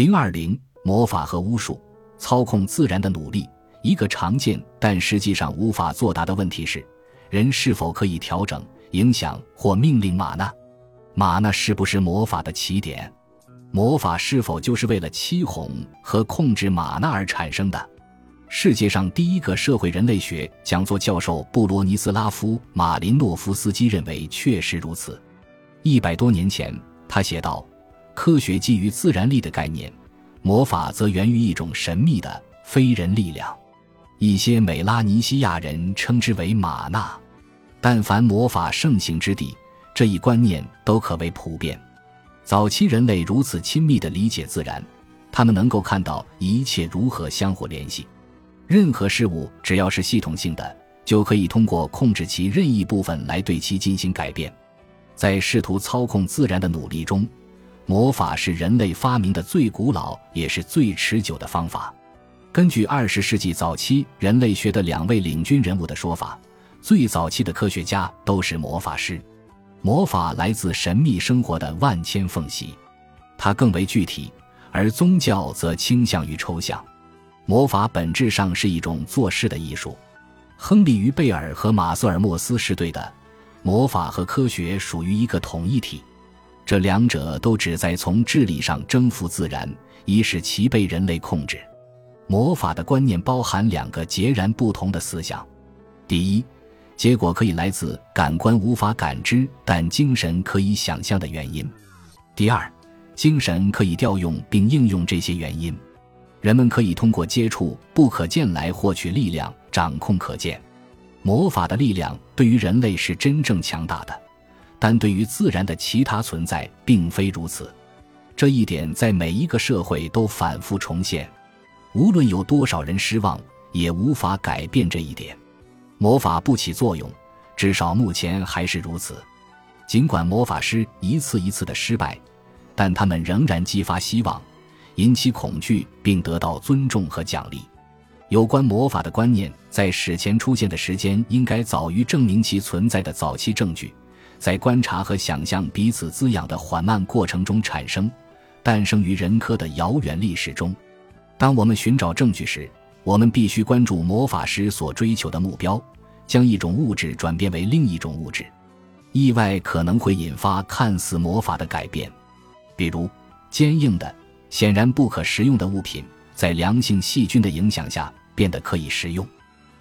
零二零魔法和巫术操控自然的努力，一个常见但实际上无法作答的问题是：人是否可以调整、影响或命令玛纳？玛纳是不是魔法的起点？魔法是否就是为了欺哄和控制玛纳而产生的？世界上第一个社会人类学讲座教授布罗尼斯拉夫·马林诺夫斯基认为确实如此。一百多年前，他写道：“科学基于自然力的概念，魔法则源于一种神秘的非人力量。一些美拉尼西亚人称之为玛纳。但凡魔法盛行之地，这一观念都可谓普遍。早期人类如此亲密地理解自然，他们能够看到一切如何相互联系。”任何事物只要是系统性的，就可以通过控制其任意部分来对其进行改变。在试图操控自然的努力中，魔法是人类发明的最古老也是最持久的方法。根据二十世纪早期人类学的两位领军人物的说法，最早期的科学家都是魔法师。魔法来自神秘生活的万千缝隙，它更为具体，而宗教则倾向于抽象。魔法本质上是一种做事的艺术。亨利·于贝尔和马瑟尔·莫斯是对的。魔法和科学属于一个统一体，这两者都旨在从智力上征服自然，以使其被人类控制。魔法的观念包含两个截然不同的思想：第一，结果可以来自感官无法感知但精神可以想象的原因；第二，精神可以调用并应用这些原因。人们可以通过接触不可见来获取力量，掌控可见。魔法的力量对于人类是真正强大的，但对于自然的其他存在并非如此。这一点在每一个社会都反复重现，无论有多少人失望，也无法改变这一点。魔法不起作用，至少目前还是如此。尽管魔法师一次一次的失败，但他们仍然激发希望。引起恐惧并得到尊重和奖励。有关魔法的观念在史前出现的时间应该早于证明其存在的早期证据，在观察和想象彼此滋养的缓慢过程中产生，诞生于人科的遥远历史中。当我们寻找证据时，我们必须关注魔法师所追求的目标：将一种物质转变为另一种物质。意外可能会引发看似魔法的改变，比如坚硬的。显然不可食用的物品，在良性细菌的影响下变得可以食用。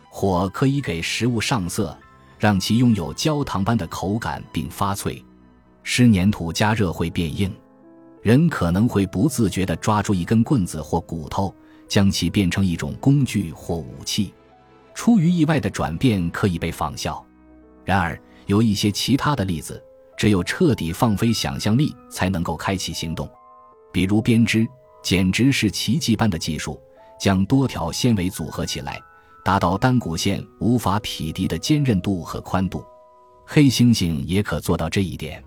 火可以给食物上色，让其拥有焦糖般的口感并发脆。湿粘土加热会变硬。人可能会不自觉地抓住一根棍子或骨头，将其变成一种工具或武器。出于意外的转变可以被仿效。然而，有一些其他的例子，只有彻底放飞想象力才能够开启行动。比如编织，简直是奇迹般的技术，将多条纤维组合起来，达到单股线无法匹敌的坚韧度和宽度。黑猩猩也可做到这一点，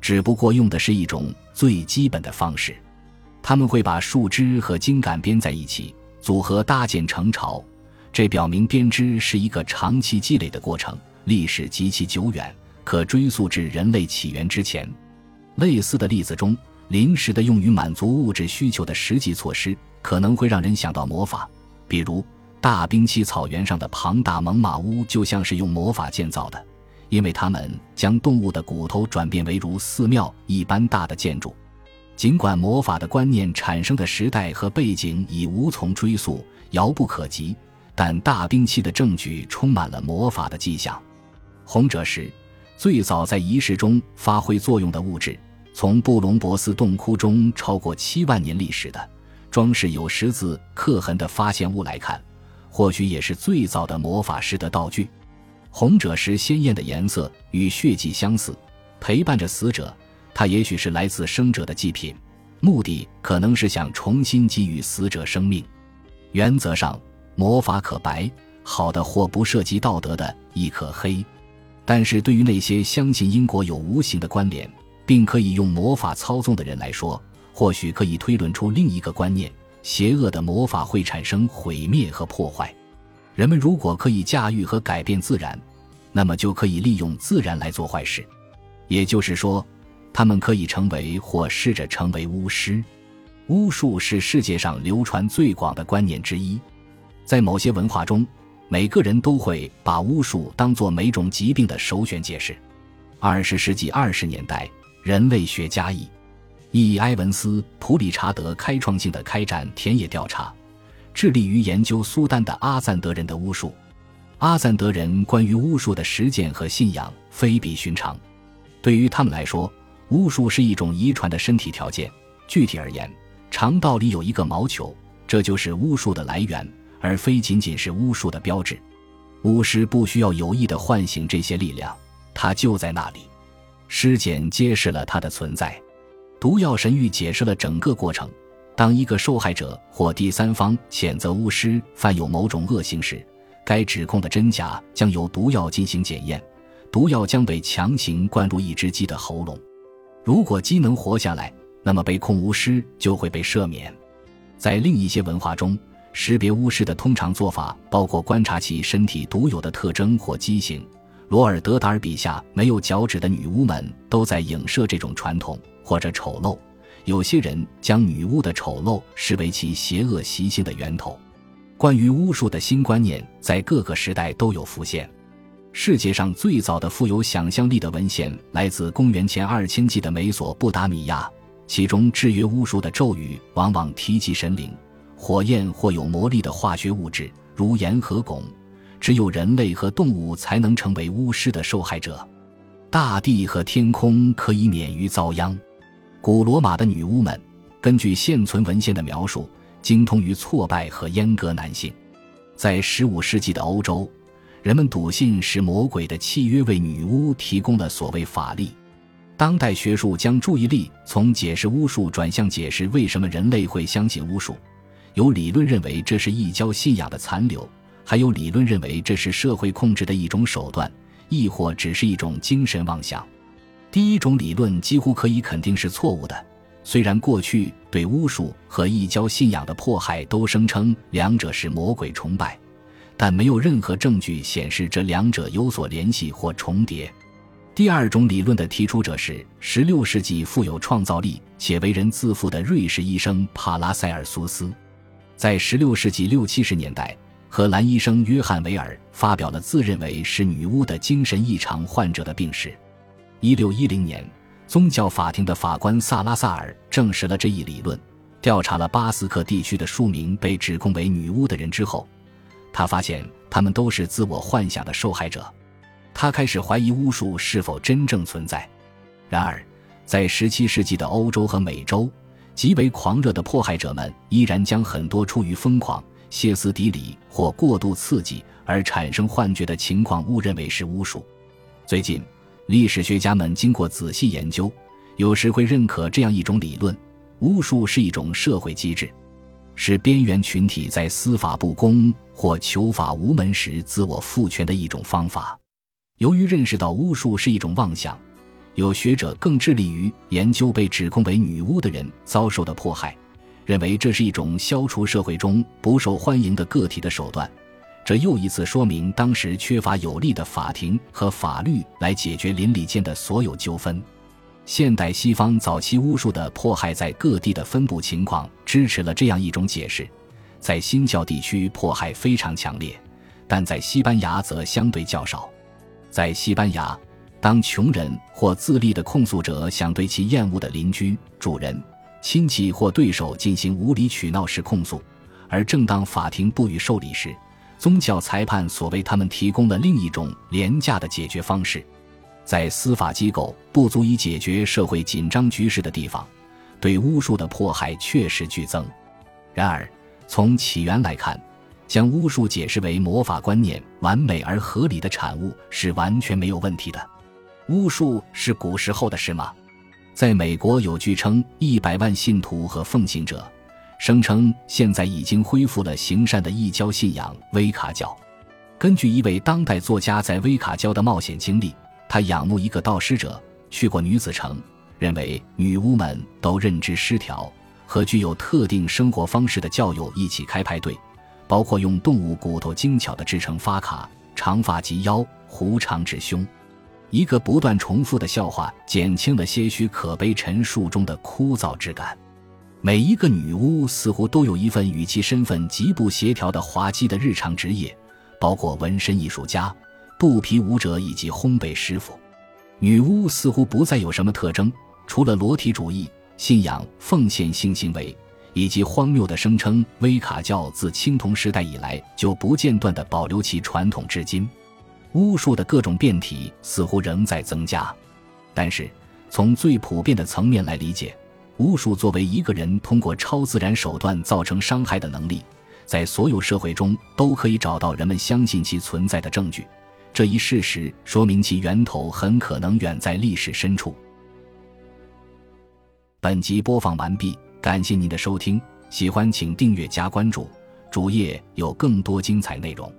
只不过用的是一种最基本的方式。他们会把树枝和茎杆编在一起，组合搭建成巢。这表明编织是一个长期积累的过程，历史极其久远，可追溯至人类起源之前。类似的例子中。临时的用于满足物质需求的实际措施，可能会让人想到魔法。比如，大冰期草原上的庞大猛犸屋就像是用魔法建造的，因为它们将动物的骨头转变为如寺庙一般大的建筑。尽管魔法的观念产生的时代和背景已无从追溯、遥不可及，但大冰期的证据充满了魔法的迹象。红赭石，最早在仪式中发挥作用的物质。从布隆博斯洞窟中超过七万年历史的装饰有十字刻痕的发现物来看，或许也是最早的魔法师的道具。红赭石鲜艳的颜色与血迹相似，陪伴着死者。它也许是来自生者的祭品，目的可能是想重新给予死者生命。原则上，魔法可白，好的或不涉及道德的亦可黑。但是对于那些相信因果有无形的关联。并可以用魔法操纵的人来说，或许可以推论出另一个观念：邪恶的魔法会产生毁灭和破坏。人们如果可以驾驭和改变自然，那么就可以利用自然来做坏事。也就是说，他们可以成为或试着成为巫师。巫术是世界上流传最广的观念之一，在某些文化中，每个人都会把巫术当作每种疾病的首选解释。二十世纪二十年代，人类学家以 E. 埃文斯·普理查德开创性的开展田野调查，致力于研究苏丹的阿赞德人的巫术。阿赞德人关于巫术的实践和信仰非比寻常，对于他们来说，巫术是一种遗传的身体条件。具体而言，肠道里有一个毛球，这就是巫术的来源，而非仅仅是巫术的标志。巫师不需要有意的唤醒这些力量，它就在那里。尸检揭示了它的存在，毒药神谕解释了整个过程。当一个受害者或第三方谴责巫师犯有某种恶行时，该指控的真假将由毒药进行检验。毒药将被强行灌入一只鸡的喉咙，如果鸡能活下来。那么被控巫师就会被赦免。在另一些文化中，识别巫师的通常做法包括观察其身体独有的特征或畸形。罗尔德达尔笔下没有脚趾的女巫们都在影射这种传统或者丑陋。有些人将女巫的丑陋视为其邪恶习性的源头。关于巫术的新观念在各个时代都有浮现。世界上最早的富有想象力的文献来自公元前二千纪的美索不达米亚。其中制约巫术的咒语往往提及神灵、火焰或有魔力的化学物质，如盐和汞。只有人类和动物才能成为巫师的受害者。大地和天空可以免于遭殃。古罗马的女巫们，根据现存文献的描述，精通于挫败和阉割男性。在15世纪的欧洲，人们笃信是魔鬼的契约为女巫提供了所谓法力。当代学术将注意力从解释巫术转向解释为什么人类会相信巫术。有理论认为这是异教信仰的残留，还有理论认为这是社会控制的一种手段，亦或只是一种精神妄想。第一种理论几乎可以肯定是错误的。虽然过去对巫术和异教信仰的迫害都声称两者是魔鬼崇拜，但没有任何证据显示这两者有所联系或重叠。第二种理论的提出者是16世纪富有创造力且为人自负的瑞士医生帕拉塞尔苏斯，在16世纪六七十年代，荷兰医生约翰维尔发表了自认为是女巫的精神异常患者的病史。1610年，宗教法庭的法官萨拉萨尔证实了这一理论。调查了巴斯克地区的数名被指控为女巫的人之后，他发现他们都是自我幻想的受害者。他开始怀疑巫术是否真正存在。然而，在17世纪的欧洲和美洲，极为狂热的迫害者们依然将很多出于疯狂、歇斯底里或过度刺激而产生幻觉的情况误认为是巫术。最近，历史学家们经过仔细研究，有时会认可这样一种理论：巫术是一种社会机制，是边缘群体在司法不公或求法无门时自我赋权的一种方法。由于认识到巫术是一种妄想，有学者更致力于研究被指控为女巫的人遭受的迫害，认为这是一种消除社会中不受欢迎的个体的手段。这又一次说明当时缺乏有力的法庭和法律来解决邻里间的所有纠纷。现代西方早期巫术的迫害在各地的分布情况支持了这样一种解释：在新教地区迫害非常强烈，但在西班牙则相对较少。在西班牙，当穷人或自立的控诉者想对其厌恶的邻居、主人、亲戚或对手进行无理取闹式控诉，而正当法庭不予受理时，宗教裁判所为他们提供了另一种廉价的解决方式。在司法机构不足以解决社会紧张局势的地方，对巫术的迫害确实剧增。然而，从起源来看，将巫术解释为魔法观念完美而合理的产物是完全没有问题的。巫术是古时候的事吗？在美国有据称一百万信徒和奉行者，声称现在已经恢复了行善的异教信仰威卡教。根据一位当代作家在威卡教的冒险经历，他仰慕一个道师者，去过女子城，认为女巫们都认知失调，和具有特定生活方式的教友一起开派对。包括用动物骨头精巧的制成发卡，长发及腰，胡长至胸。一个不断重复的笑话减轻了些许可悲陈述中的枯燥之感。每一个女巫似乎都有一份与其身份极不协调的滑稽的日常职业，包括纹身艺术家、肚皮舞者以及烘焙师傅。女巫似乎不再有什么特征，除了裸体主义、信仰奉献性行为。以及荒谬的声称，威卡教自青铜时代以来就不间断地保留其传统至今。巫术的各种变体似乎仍在增加，但是从最普遍的层面来理解，巫术作为一个人通过超自然手段造成伤害的能力，在所有社会中都可以找到人们相信其存在的证据。这一事实说明其源头很可能远在历史深处。本集播放完毕。感谢您的收听，喜欢请订阅加关注，主页有更多精彩内容。